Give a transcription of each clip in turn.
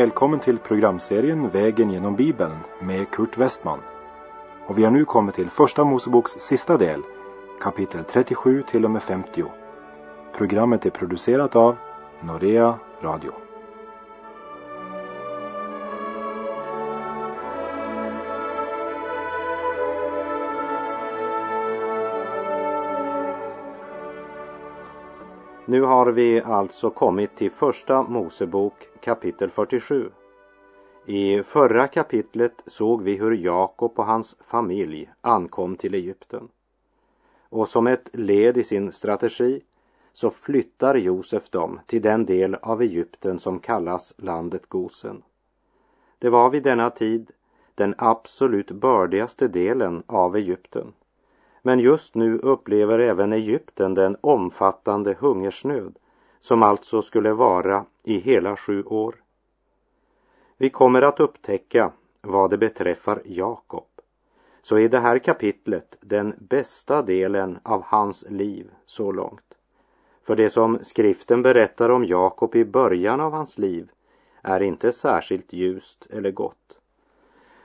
Välkommen till programserien Vägen genom Bibeln med Kurt Westman. Och vi har nu kommit till Första Moseboks sista del, kapitel 37 till och med 50. Programmet är producerat av Norea Radio. Nu har vi alltså kommit till Första Mosebok kapitel 47. I förra kapitlet såg vi hur Jakob och hans familj ankom till Egypten. Och som ett led i sin strategi så flyttar Josef dem till den del av Egypten som kallas landet Gosen. Det var vid denna tid den absolut bördigaste delen av Egypten men just nu upplever även Egypten den omfattande hungersnöd som alltså skulle vara i hela sju år. Vi kommer att upptäcka vad det beträffar Jakob så är det här kapitlet den bästa delen av hans liv så långt. För det som skriften berättar om Jakob i början av hans liv är inte särskilt ljust eller gott.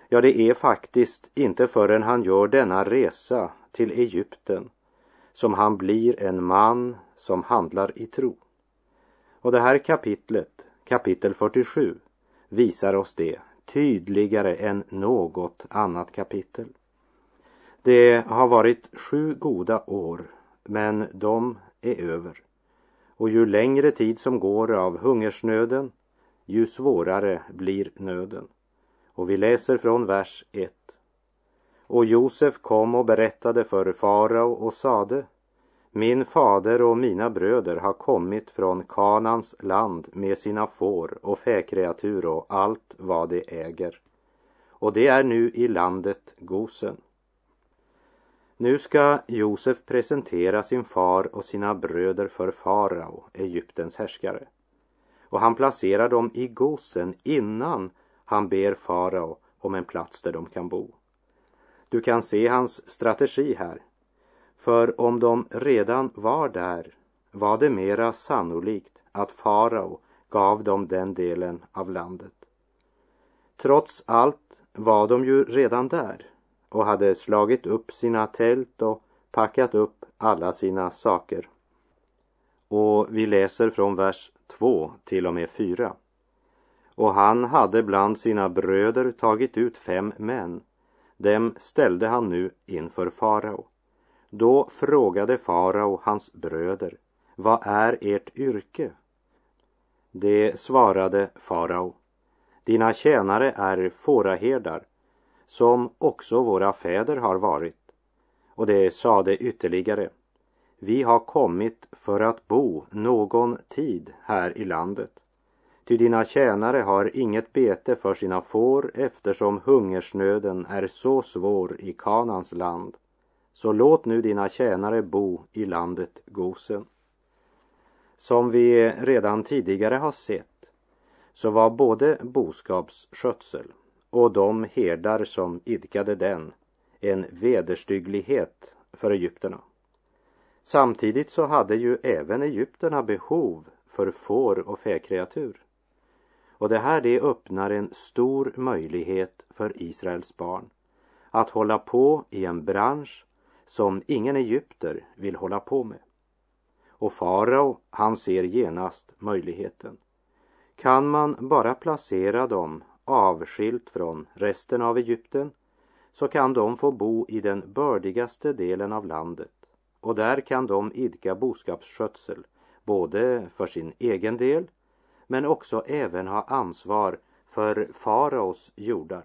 Ja, det är faktiskt inte förrän han gör denna resa till Egypten som han blir en man som handlar i tro. Och det här kapitlet, kapitel 47, visar oss det tydligare än något annat kapitel. Det har varit sju goda år, men de är över. Och ju längre tid som går av hungersnöden, ju svårare blir nöden. Och vi läser från vers 1. Och Josef kom och berättade för farao och sade Min fader och mina bröder har kommit från Kanans land med sina får och fäkreatur och allt vad de äger. Och det är nu i landet Gosen. Nu ska Josef presentera sin far och sina bröder för farao, Egyptens härskare. Och han placerar dem i Gosen innan han ber farao om en plats där de kan bo. Du kan se hans strategi här. För om de redan var där var det mera sannolikt att farao gav dem den delen av landet. Trots allt var de ju redan där och hade slagit upp sina tält och packat upp alla sina saker. Och vi läser från vers 2 till och med 4. Och han hade bland sina bröder tagit ut fem män dem ställde han nu inför farao. Då frågade farao hans bröder, vad är ert yrke? Det svarade farao, dina tjänare är fåraherdar, som också våra fäder har varit. Och det sade ytterligare, vi har kommit för att bo någon tid här i landet Ty dina tjänare har inget bete för sina får eftersom hungersnöden är så svår i Kanans land. Så låt nu dina tjänare bo i landet Gosen. Som vi redan tidigare har sett så var både boskapsskötsel och de herdar som idkade den en vederstygglighet för egyptierna. Samtidigt så hade ju även egyptierna behov för får och fäkreatur. Och det här det öppnar en stor möjlighet för Israels barn att hålla på i en bransch som ingen egypter vill hålla på med. Och farao, han ser genast möjligheten. Kan man bara placera dem avskilt från resten av Egypten så kan de få bo i den bördigaste delen av landet och där kan de idka boskapsskötsel både för sin egen del men också även ha ansvar för faraos jordar.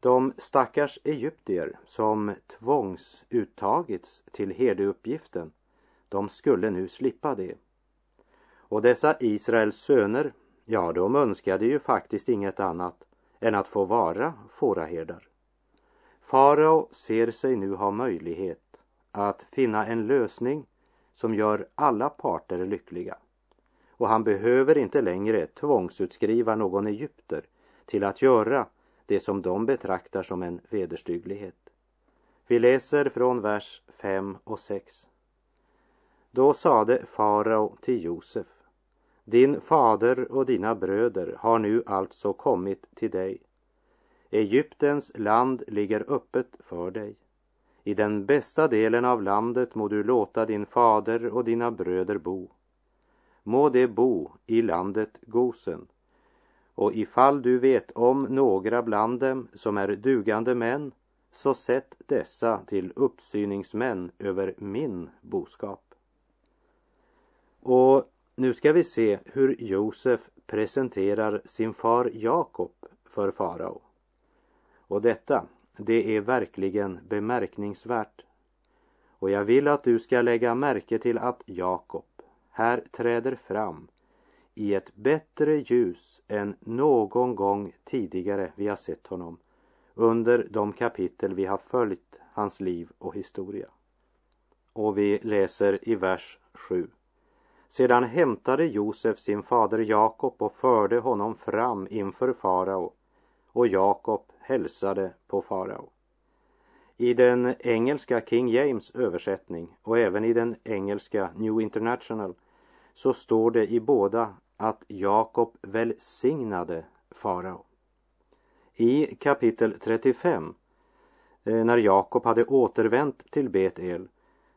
De stackars egyptier som tvångsuttagits till herdeuppgiften, de skulle nu slippa det. Och dessa Israels söner, ja, de önskade ju faktiskt inget annat än att få vara fåraherdar. Farao ser sig nu ha möjlighet att finna en lösning som gör alla parter lyckliga och han behöver inte längre tvångsutskriva någon egypter till att göra det som de betraktar som en vederstygglighet. Vi läser från vers 5 och 6. Då sade farao till Josef, Din fader och dina bröder har nu alltså kommit till dig. Egyptens land ligger öppet för dig. I den bästa delen av landet må du låta din fader och dina bröder bo. Må de bo i landet Gosen. Och ifall du vet om några bland dem som är dugande män, så sätt dessa till uppsyningsmän över min boskap. Och nu ska vi se hur Josef presenterar sin far Jakob för farao. Och detta, det är verkligen bemärkningsvärt. Och jag vill att du ska lägga märke till att Jakob här träder fram i ett bättre ljus än någon gång tidigare vi har sett honom under de kapitel vi har följt hans liv och historia. Och vi läser i vers 7. Sedan hämtade Josef sin fader Jakob och förde honom fram inför farao och Jakob hälsade på farao. I den engelska King James översättning och även i den engelska New International så står det i båda att Jakob välsignade farao. I kapitel 35, eh, när Jakob hade återvänt till Betel,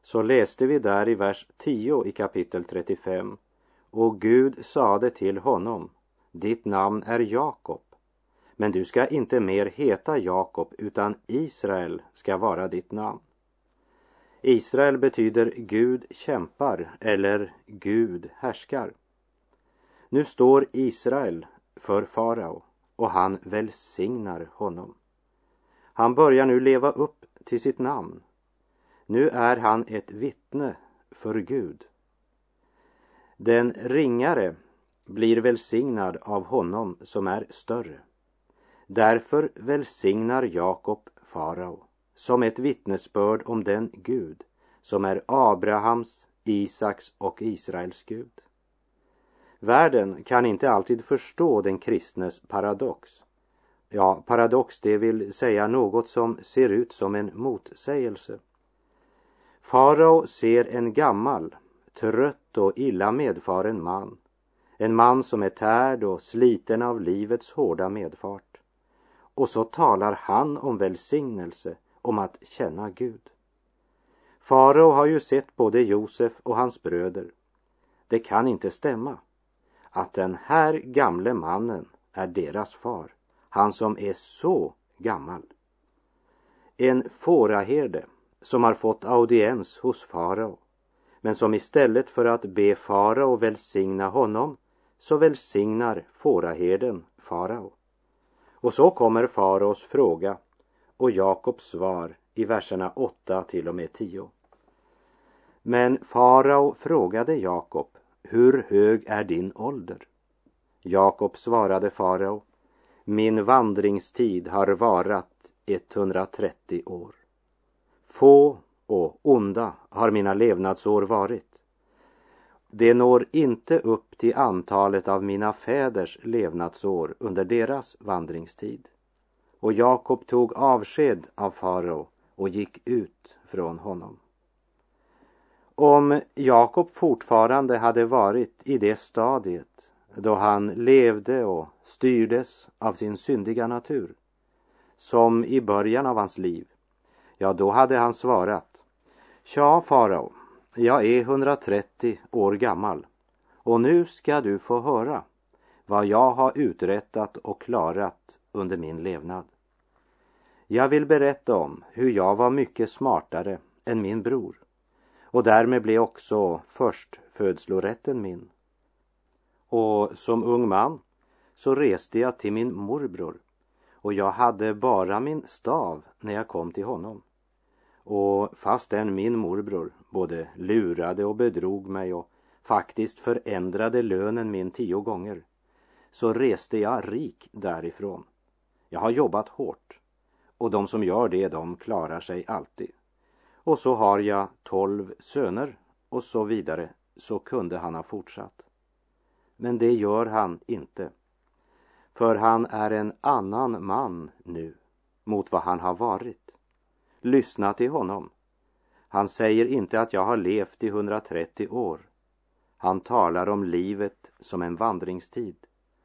så läste vi där i vers 10 i kapitel 35. Och Gud sade till honom, ditt namn är Jakob, men du ska inte mer heta Jakob, utan Israel ska vara ditt namn. Israel betyder Gud kämpar eller Gud härskar. Nu står Israel för farao och han välsignar honom. Han börjar nu leva upp till sitt namn. Nu är han ett vittne för Gud. Den ringare blir välsignad av honom som är större. Därför välsignar Jakob farao som ett vittnesbörd om den Gud som är Abrahams, Isaks och Israels Gud. Världen kan inte alltid förstå den kristnes paradox. Ja, paradox det vill säga något som ser ut som en motsägelse. Farao ser en gammal, trött och illa medfaren man. En man som är tärd och sliten av livets hårda medfart. Och så talar han om välsignelse, om att känna Gud. Farao har ju sett både Josef och hans bröder. Det kan inte stämma att den här gamle mannen är deras far, han som är så gammal. En fåraherde som har fått audiens hos farao, men som istället för att be farao välsigna honom, så välsignar fåraherden farao. Och så kommer faraos fråga och Jakobs svar i verserna 8 till och med 10. Men farao frågade Jakob hur hög är din ålder? Jakob svarade farao, min vandringstid har varat 130 år. Få och onda har mina levnadsår varit. Det når inte upp till antalet av mina fäders levnadsår under deras vandringstid. Och Jakob tog avsked av farao och gick ut från honom. Om Jakob fortfarande hade varit i det stadiet då han levde och styrdes av sin syndiga natur, som i början av hans liv, ja, då hade han svarat Tja, farao, jag är 130 år gammal och nu ska du få höra vad jag har uträttat och klarat under min levnad. Jag vill berätta om hur jag var mycket smartare än min bror och därmed blev också förstfödslorätten min. Och som ung man så reste jag till min morbror och jag hade bara min stav när jag kom till honom. Och fastän min morbror både lurade och bedrog mig och faktiskt förändrade lönen min tio gånger så reste jag rik därifrån. Jag har jobbat hårt och de som gör det de klarar sig alltid. Och så har jag tolv söner och så vidare, så kunde han ha fortsatt. Men det gör han inte. För han är en annan man nu mot vad han har varit. Lyssna till honom. Han säger inte att jag har levt i 130 år. Han talar om livet som en vandringstid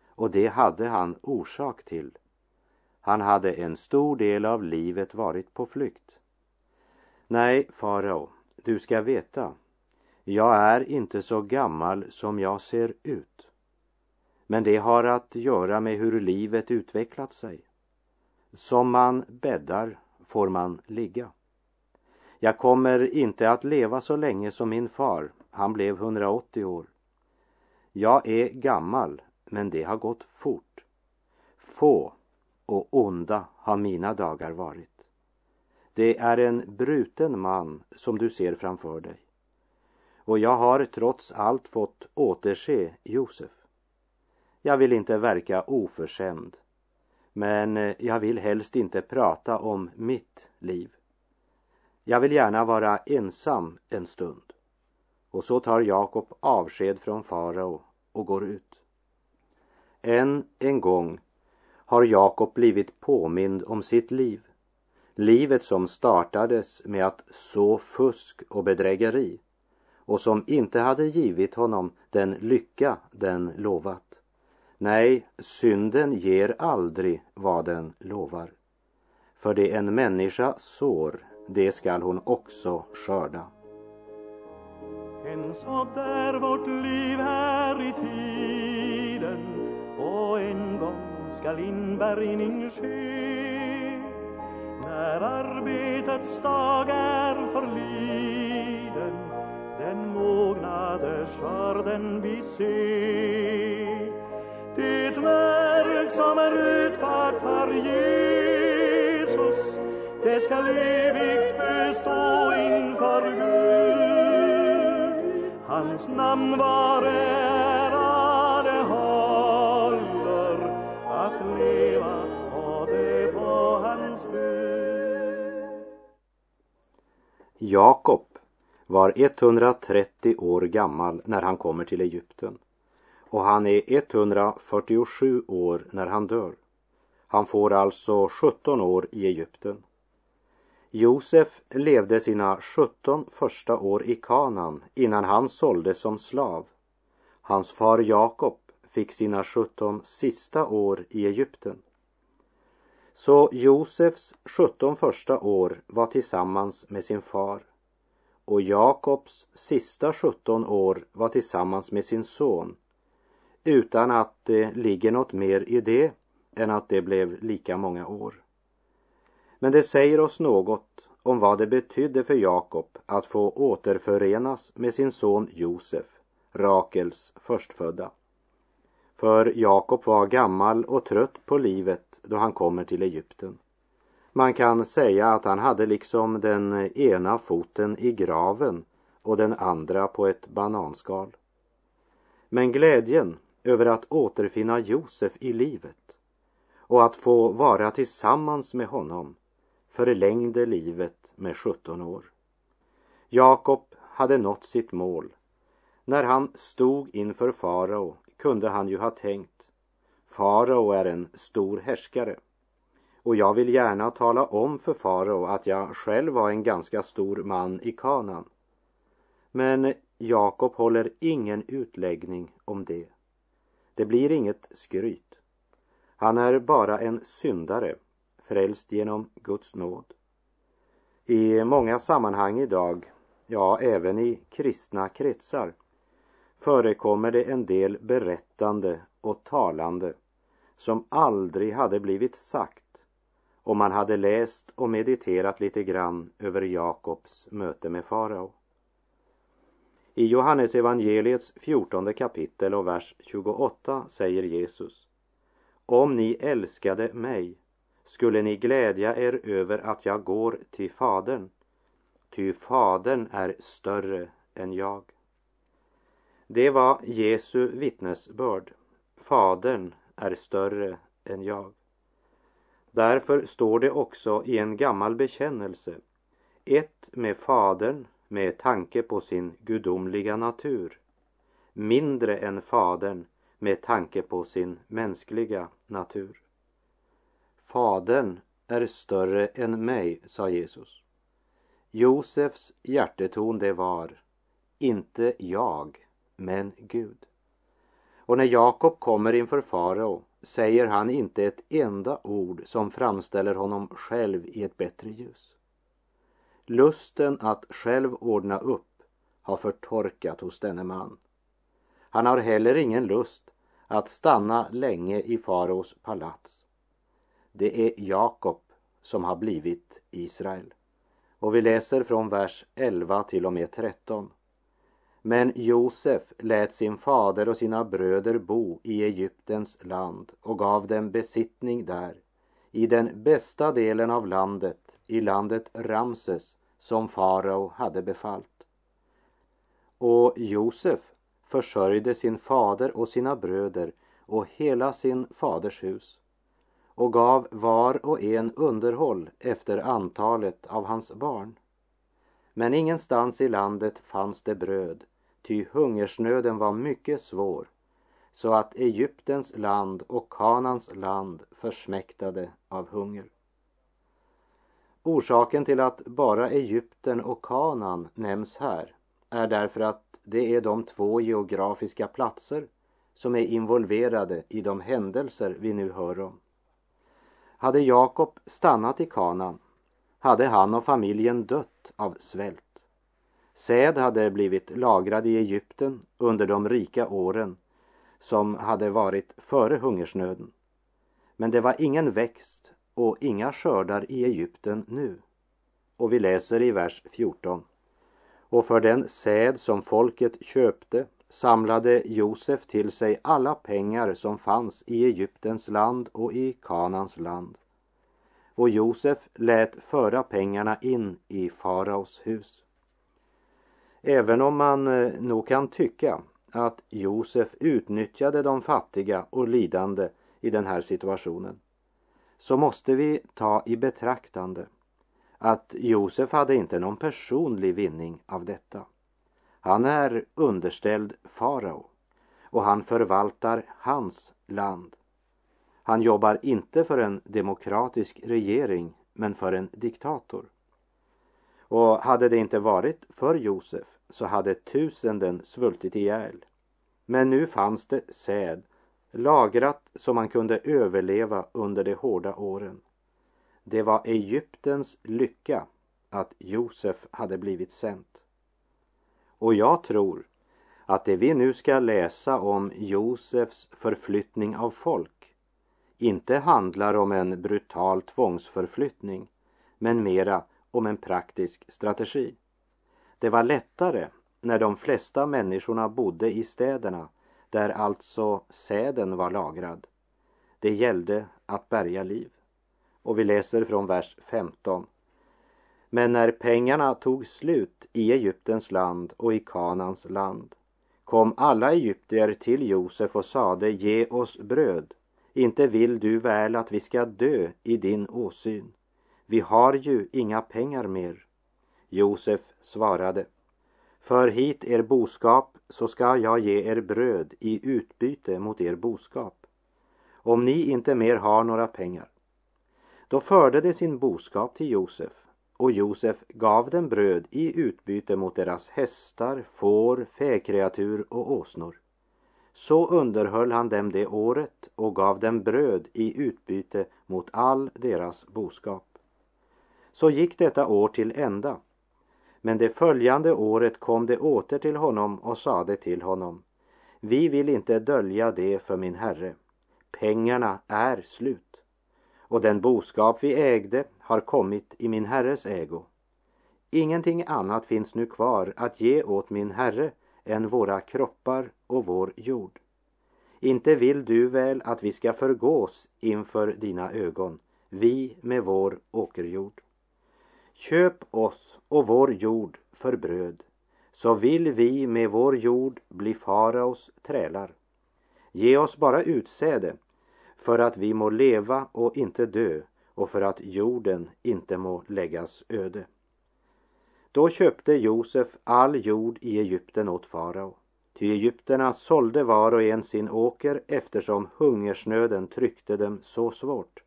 och det hade han orsak till. Han hade en stor del av livet varit på flykt. Nej, farao, du ska veta, jag är inte så gammal som jag ser ut. Men det har att göra med hur livet utvecklat sig. Som man bäddar får man ligga. Jag kommer inte att leva så länge som min far, han blev 180 år. Jag är gammal, men det har gått fort. Få och onda har mina dagar varit. Det är en bruten man som du ser framför dig. Och jag har trots allt fått återse Josef. Jag vill inte verka oförskämd, men eh, jag vill helst inte prata om mitt liv. Jag vill gärna vara ensam en stund. Och så tar Jakob avsked från farao och går ut. Än en gång har Jakob blivit påmind om sitt liv. Livet som startades med att så fusk och bedrägeri och som inte hade givit honom den lycka den lovat. Nej, synden ger aldrig vad den lovar. För det en människa sår, det skall hon också skörda. En sådd är vårt liv här i tiden och en gång skall inbärgning ske när arbetets dag är förliden den mognade skörden vi se det verk som är utfört för Jesus det skall evigt bestå inför Gud. Hans namn var ära det håller att leva och det på hans bud. Jakob var 130 år gammal när han kommer till Egypten och han är 147 år när han dör. Han får alltså 17 år i Egypten. Josef levde sina 17 första år i Kanan innan han såldes som slav. Hans far Jakob fick sina 17 sista år i Egypten. Så Josefs 17 första år var tillsammans med sin far och Jakobs sista 17 år var tillsammans med sin son utan att det ligger något mer i det än att det blev lika många år. Men det säger oss något om vad det betydde för Jakob att få återförenas med sin son Josef, Rakels förstfödda. För Jakob var gammal och trött på livet då han kommer till Egypten. Man kan säga att han hade liksom den ena foten i graven och den andra på ett bananskal. Men glädjen över att återfinna Josef i livet och att få vara tillsammans med honom förlängde livet med 17 år. Jakob hade nått sitt mål. När han stod inför farao kunde han ju ha tänkt farao är en stor härskare och jag vill gärna tala om för farao att jag själv var en ganska stor man i kanan. Men Jakob håller ingen utläggning om det. Det blir inget skryt. Han är bara en syndare, frälst genom Guds nåd. I många sammanhang idag, ja även i kristna kretsar, förekommer det en del berättande och talande som aldrig hade blivit sagt om man hade läst och mediterat lite grann över Jakobs möte med farao. I Johannes evangeliets fjortonde kapitel och vers 28 säger Jesus Om ni älskade mig skulle ni glädja er över att jag går till Fadern, ty Fadern är större än jag. Det var Jesu vittnesbörd. Fadern är större än jag. Därför står det också i en gammal bekännelse ett med Fadern med tanke på sin gudomliga natur, mindre än Fadern med tanke på sin mänskliga natur. Fadern är större än mig, sa Jesus. Josefs hjärteton det var, inte jag, men Gud. Och när Jakob kommer inför farao säger han inte ett enda ord som framställer honom själv i ett bättre ljus. Lusten att själv ordna upp har förtorkat hos denne man. Han har heller ingen lust att stanna länge i faraos palats. Det är Jakob som har blivit Israel. Och vi läser från vers 11 till och med 13. Men Josef lät sin fader och sina bröder bo i Egyptens land och gav dem besittning där, i den bästa delen av landet, i landet Ramses, som farao hade befallt. Och Josef försörjde sin fader och sina bröder och hela sin faders hus och gav var och en underhåll efter antalet av hans barn. Men ingenstans i landet fanns det bröd, ty hungersnöden var mycket svår, så att Egyptens land och Kanans land försmäktade av hunger. Orsaken till att bara Egypten och Kanan nämns här är därför att det är de två geografiska platser som är involverade i de händelser vi nu hör om. Hade Jakob stannat i Kanan hade han och familjen dött av svält. Säd hade blivit lagrad i Egypten under de rika åren som hade varit före hungersnöden. Men det var ingen växt och inga skördar i Egypten nu. Och vi läser i vers 14. Och för den säd som folket köpte samlade Josef till sig alla pengar som fanns i Egyptens land och i Kanans land. Och Josef lät föra pengarna in i faraos hus. Även om man eh, nog kan tycka att Josef utnyttjade de fattiga och lidande i den här situationen så måste vi ta i betraktande att Josef hade inte någon personlig vinning av detta. Han är underställd farao och han förvaltar hans land. Han jobbar inte för en demokratisk regering men för en diktator. Och hade det inte varit för Josef så hade tusenden svultit ihjäl. Men nu fanns det säd lagrat så man kunde överleva under de hårda åren. Det var Egyptens lycka att Josef hade blivit sänt. Och jag tror att det vi nu ska läsa om Josefs förflyttning av folk inte handlar om en brutal tvångsförflyttning men mera om en praktisk strategi. Det var lättare när de flesta människorna bodde i städerna där alltså säden var lagrad. Det gällde att bärga liv. Och vi läser från vers 15. Men när pengarna tog slut i Egyptens land och i Kanans land kom alla egyptier till Josef och sade ge oss bröd. Inte vill du väl att vi ska dö i din åsyn. Vi har ju inga pengar mer. Josef svarade för hit er boskap så ska jag ge er bröd i utbyte mot er boskap. Om ni inte mer har några pengar. Då förde de sin boskap till Josef och Josef gav dem bröd i utbyte mot deras hästar, får, fäkreatur och åsnor. Så underhöll han dem det året och gav dem bröd i utbyte mot all deras boskap. Så gick detta år till ända men det följande året kom de åter till honom och sade till honom Vi vill inte dölja det för min herre. Pengarna är slut och den boskap vi ägde har kommit i min herres ägo. Ingenting annat finns nu kvar att ge åt min herre än våra kroppar och vår jord. Inte vill du väl att vi ska förgås inför dina ögon, vi med vår åkerjord. Köp oss och vår jord för bröd, så vill vi med vår jord bli faraos trälar. Ge oss bara utsäde, för att vi må leva och inte dö och för att jorden inte må läggas öde. Då köpte Josef all jord i Egypten åt farao. Ty egyptierna sålde var och en sin åker eftersom hungersnöden tryckte dem så svårt.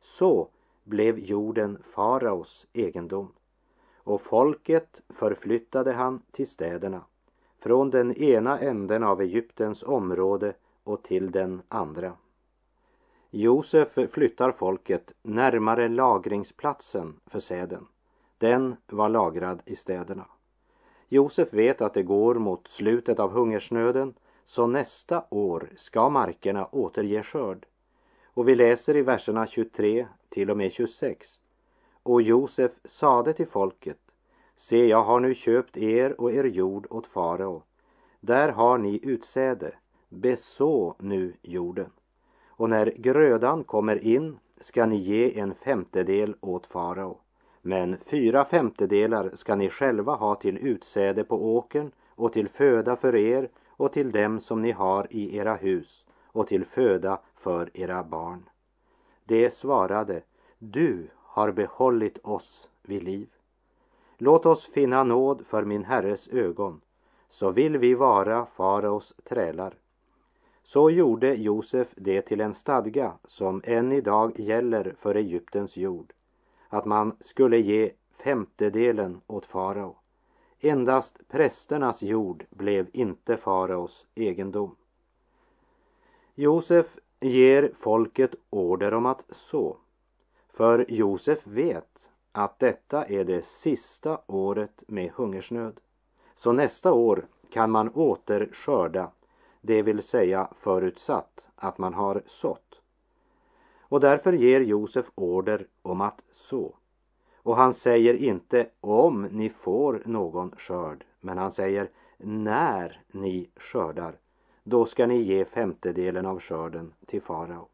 Så blev jorden faraos egendom och folket förflyttade han till städerna från den ena änden av Egyptens område och till den andra. Josef flyttar folket närmare lagringsplatsen för säden. Den var lagrad i städerna. Josef vet att det går mot slutet av hungersnöden så nästa år ska markerna återge skörd. Och vi läser i verserna 23 till och med 26. Och Josef sade till folket Se, jag har nu köpt er och er jord åt farao. Där har ni utsäde. Beså nu jorden. Och när grödan kommer in ska ni ge en femtedel åt farao. Men fyra femtedelar ska ni själva ha till utsäde på åkern och till föda för er och till dem som ni har i era hus och till föda för era barn. Det svarade, du har behållit oss vid liv. Låt oss finna nåd för min herres ögon, så vill vi vara faraos trälar. Så gjorde Josef det till en stadga som än idag gäller för Egyptens jord, att man skulle ge femtedelen åt farao. Endast prästernas jord blev inte faraos egendom. Josef ger folket order om att så. För Josef vet att detta är det sista året med hungersnöd. Så nästa år kan man åter skörda, det vill säga förutsatt att man har sått. Och därför ger Josef order om att så. Och han säger inte om ni får någon skörd, men han säger när ni skördar, då ska ni ge femtedelen av skörden till farao.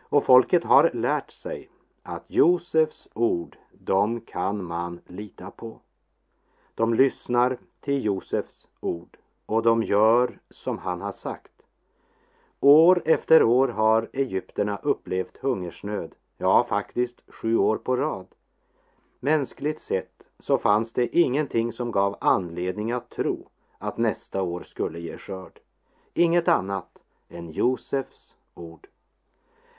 Och folket har lärt sig att Josefs ord, de kan man lita på. De lyssnar till Josefs ord och de gör som han har sagt. År efter år har egyptierna upplevt hungersnöd, ja faktiskt sju år på rad. Mänskligt sett så fanns det ingenting som gav anledning att tro att nästa år skulle ge skörd. Inget annat än Josefs ord.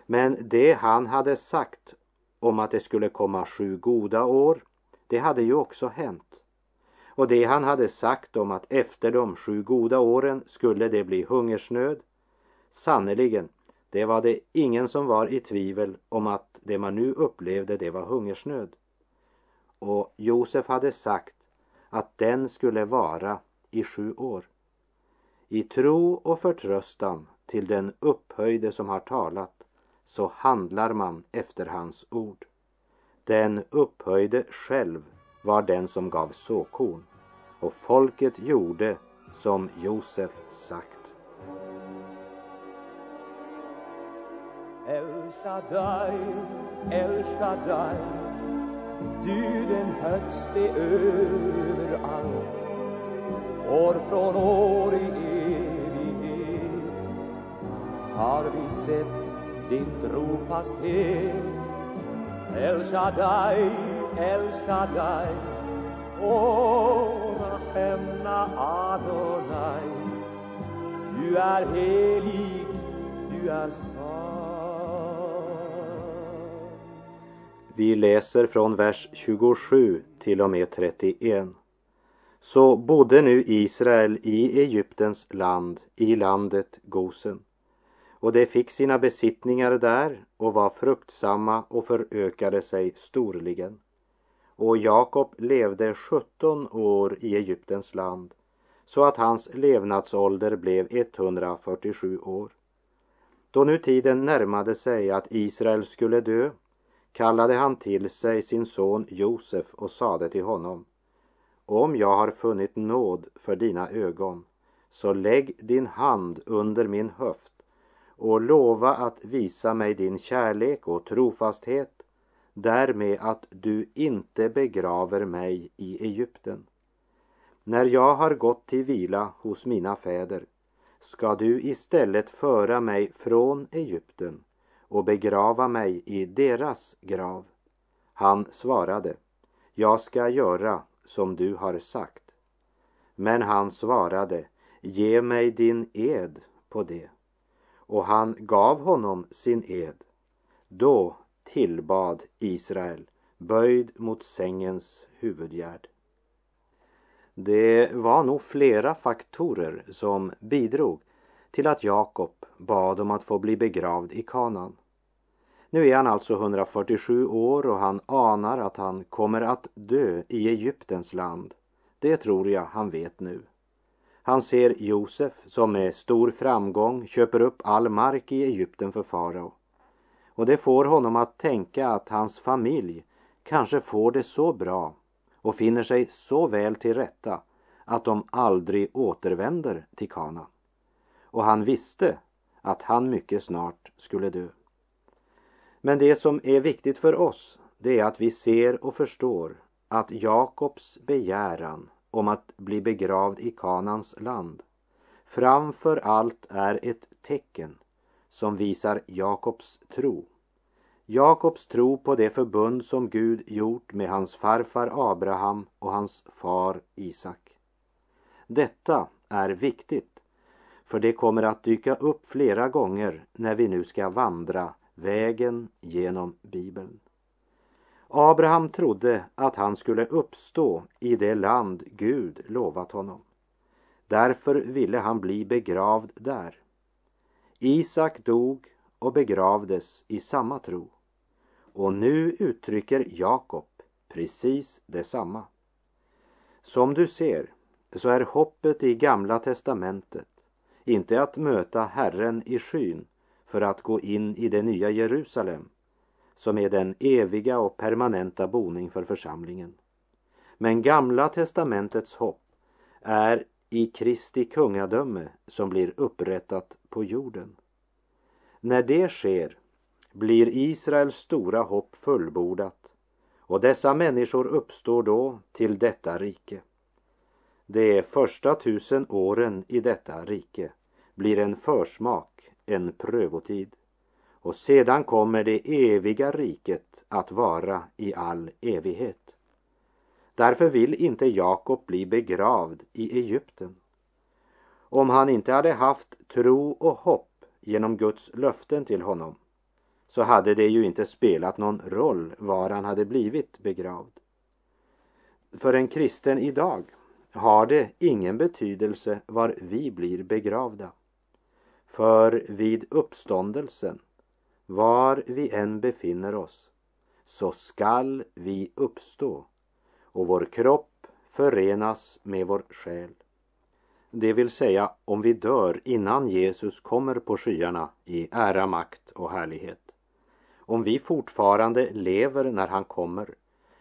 Men det han hade sagt om att det skulle komma sju goda år, det hade ju också hänt. Och det han hade sagt om att efter de sju goda åren skulle det bli hungersnöd, sannerligen, det var det ingen som var i tvivel om att det man nu upplevde det var hungersnöd. Och Josef hade sagt att den skulle vara i sju år. I tro och förtröstan till den upphöjde som har talat så handlar man efter hans ord. Den upphöjde själv var den som gav såkorn och folket gjorde som Josef sagt. El Shaddai, El Shaddai Du den högste över allt År från år i evighet. Har vi sett din trofasthet? El Shaddai, El Shaddai O Rachemna Adonai. Du är helig, du är sann. Vi läser från vers 27 till och med 31. Så bodde nu Israel i Egyptens land, i landet Gosen. Och det fick sina besittningar där och var fruktsamma och förökade sig storligen. Och Jakob levde 17 år i Egyptens land så att hans levnadsålder blev 147 år. Då nu tiden närmade sig att Israel skulle dö kallade han till sig sin son Josef och sade till honom om jag har funnit nåd för dina ögon så lägg din hand under min höft och lova att visa mig din kärlek och trofasthet därmed att du inte begraver mig i Egypten. När jag har gått till vila hos mina fäder ska du istället föra mig från Egypten och begrava mig i deras grav. Han svarade, jag ska göra som du har sagt. Men han svarade, ge mig din ed på det. Och han gav honom sin ed. Då tillbad Israel, böjd mot sängens huvudgärd. Det var nog flera faktorer som bidrog till att Jakob bad om att få bli begravd i Kanan. Nu är han alltså 147 år och han anar att han kommer att dö i Egyptens land. Det tror jag han vet nu. Han ser Josef som med stor framgång köper upp all mark i Egypten för farao. Och det får honom att tänka att hans familj kanske får det så bra och finner sig så väl till rätta att de aldrig återvänder till Kana. Och han visste att han mycket snart skulle dö. Men det som är viktigt för oss, det är att vi ser och förstår att Jakobs begäran om att bli begravd i Kanans land framför allt är ett tecken som visar Jakobs tro. Jakobs tro på det förbund som Gud gjort med hans farfar Abraham och hans far Isak. Detta är viktigt, för det kommer att dyka upp flera gånger när vi nu ska vandra vägen genom Bibeln. Abraham trodde att han skulle uppstå i det land Gud lovat honom. Därför ville han bli begravd där. Isak dog och begravdes i samma tro. Och nu uttrycker Jakob precis detsamma. Som du ser så är hoppet i Gamla testamentet inte att möta Herren i skyn för att gå in i det nya Jerusalem som är den eviga och permanenta boning för församlingen. Men Gamla testamentets hopp är i Kristi kungadöme som blir upprättat på jorden. När det sker blir Israels stora hopp fullbordat och dessa människor uppstår då till detta rike. De första tusen åren i detta rike blir en försmak, en prövotid. Och sedan kommer det eviga riket att vara i all evighet. Därför vill inte Jakob bli begravd i Egypten. Om han inte hade haft tro och hopp genom Guds löften till honom så hade det ju inte spelat någon roll var han hade blivit begravd. För en kristen idag har det ingen betydelse var vi blir begravda. För vid uppståndelsen, var vi än befinner oss, så skall vi uppstå och vår kropp förenas med vår själ. Det vill säga om vi dör innan Jesus kommer på skyarna i ära, makt och härlighet. Om vi fortfarande lever när han kommer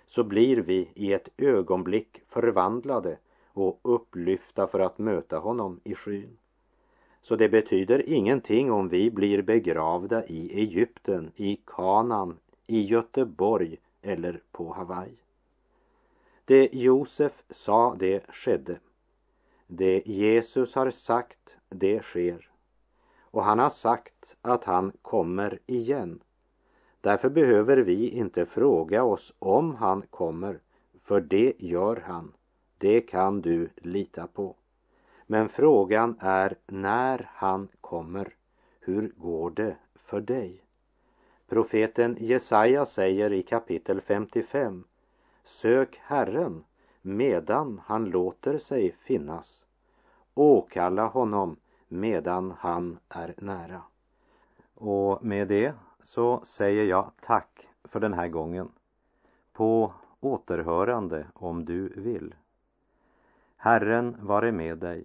så blir vi i ett ögonblick förvandlade och upplyfta för att möta honom i skyn. Så det betyder ingenting om vi blir begravda i Egypten, i Kanan, i Göteborg eller på Hawaii. Det Josef sa, det skedde. Det Jesus har sagt, det sker. Och han har sagt att han kommer igen. Därför behöver vi inte fråga oss om han kommer, för det gör han. Det kan du lita på. Men frågan är när han kommer. Hur går det för dig? Profeten Jesaja säger i kapitel 55 Sök Herren medan han låter sig finnas. Åkalla honom medan han är nära. Och med det så säger jag tack för den här gången. På återhörande om du vill. Herren vare med dig.